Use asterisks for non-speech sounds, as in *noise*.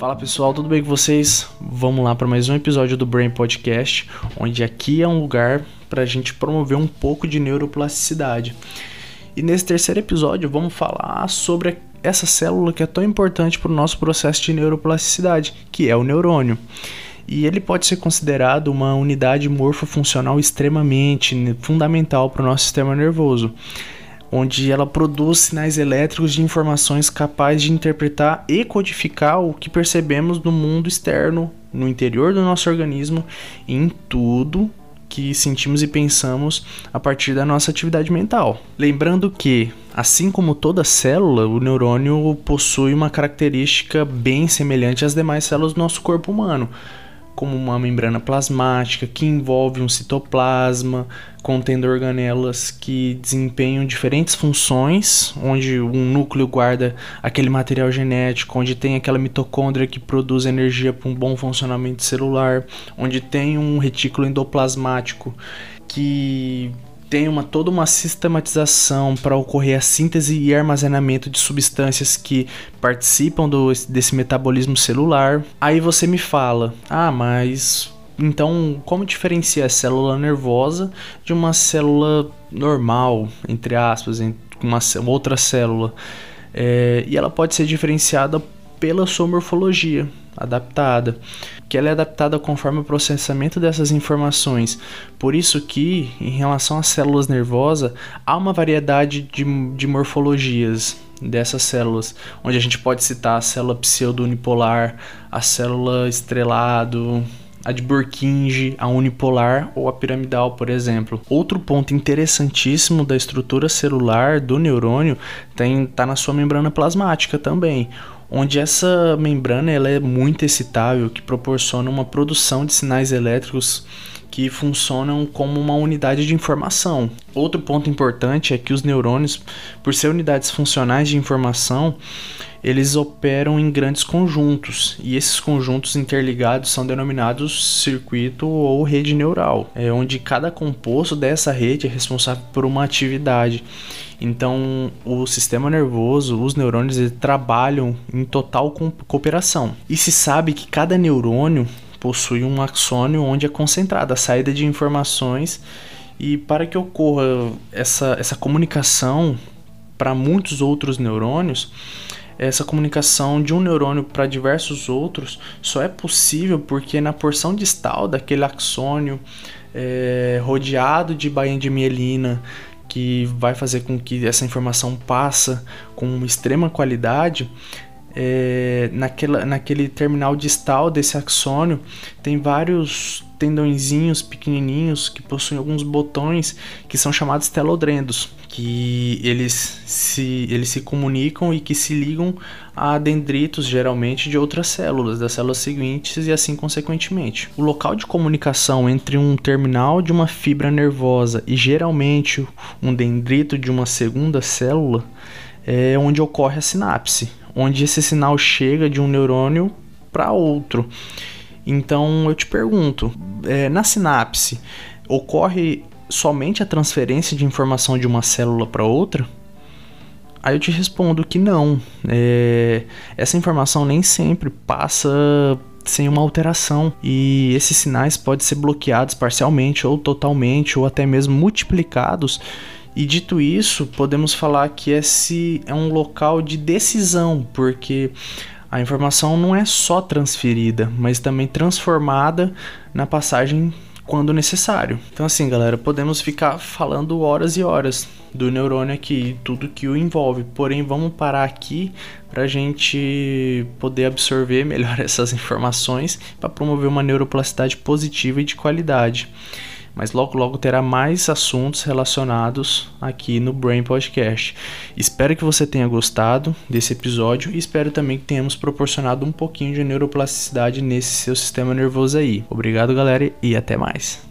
Fala pessoal, tudo bem com vocês? Vamos lá para mais um episódio do Brain Podcast, onde aqui é um lugar para a gente promover um pouco de neuroplasticidade. E nesse terceiro episódio vamos falar sobre essa célula que é tão importante para o nosso processo de neuroplasticidade, que é o neurônio. E ele pode ser considerado uma unidade morfofuncional extremamente fundamental para o nosso sistema nervoso onde ela produz sinais elétricos de informações capazes de interpretar e codificar o que percebemos no mundo externo, no interior do nosso organismo e em tudo que sentimos e pensamos a partir da nossa atividade mental. Lembrando que, assim como toda célula, o neurônio possui uma característica bem semelhante às demais células do nosso corpo humano como uma membrana plasmática que envolve um citoplasma, contendo organelas que desempenham diferentes funções, onde um núcleo guarda aquele material genético, onde tem aquela mitocôndria que produz energia para um bom funcionamento celular, onde tem um retículo endoplasmático que tem uma, toda uma sistematização para ocorrer a síntese e armazenamento de substâncias que participam do, desse metabolismo celular. Aí você me fala, ah, mas então como diferencia a célula nervosa de uma célula normal, entre aspas, uma outra célula? É, e ela pode ser diferenciada pela sua morfologia adaptada, que ela é adaptada conforme o processamento dessas informações. Por isso que, em relação às células nervosas, há uma variedade de, de morfologias dessas células, onde a gente pode citar a célula pseudo-unipolar, a célula estrelado, a de Burkinje, a unipolar ou a piramidal, por exemplo. Outro ponto interessantíssimo da estrutura celular do neurônio está na sua membrana plasmática também, onde essa membrana ela é muito excitável, que proporciona uma produção de sinais elétricos que funcionam como uma unidade de informação. Outro ponto importante é que os neurônios, por ser unidades funcionais de informação, eles operam em grandes conjuntos e esses conjuntos interligados são denominados circuito ou rede neural, é onde cada composto dessa rede é responsável por uma atividade. Então, o sistema nervoso, os neurônios, eles trabalham em total cooperação. E se sabe que cada neurônio possui um axônio onde é concentrada a saída de informações e para que ocorra essa, essa comunicação para muitos outros neurônios, essa comunicação de um neurônio para diversos outros só é possível porque na porção distal daquele axônio é, rodeado de bainha de mielina que vai fazer com que essa informação passa com uma extrema qualidade é, naquela, naquele terminal distal desse axônio tem vários tendõezinhos pequenininhos que possuem alguns botões que são chamados telodrendos, que eles se, eles se comunicam e que se ligam a dendritos geralmente de outras células, das células seguintes e assim consequentemente. O local de comunicação entre um terminal de uma fibra nervosa e geralmente um dendrito de uma segunda célula é onde ocorre a sinapse, onde esse sinal chega de um neurônio para outro. Então eu te pergunto, é, na sinapse ocorre somente a transferência de informação de uma célula para outra? Aí eu te respondo que não. É, essa informação nem sempre passa sem uma alteração e esses sinais podem ser bloqueados parcialmente ou totalmente ou até mesmo multiplicados. E dito isso, podemos falar que esse é um local de decisão, porque a informação não é só transferida, mas também transformada na passagem quando necessário. Então assim, galera, podemos ficar falando horas e horas do neurônio aqui, tudo que o envolve. Porém, vamos parar aqui para a gente poder absorver *laughs* melhor essas informações para promover uma neuroplasticidade positiva e de qualidade mas logo logo terá mais assuntos relacionados aqui no Brain Podcast. Espero que você tenha gostado desse episódio e espero também que tenhamos proporcionado um pouquinho de neuroplasticidade nesse seu sistema nervoso aí. Obrigado, galera, e até mais.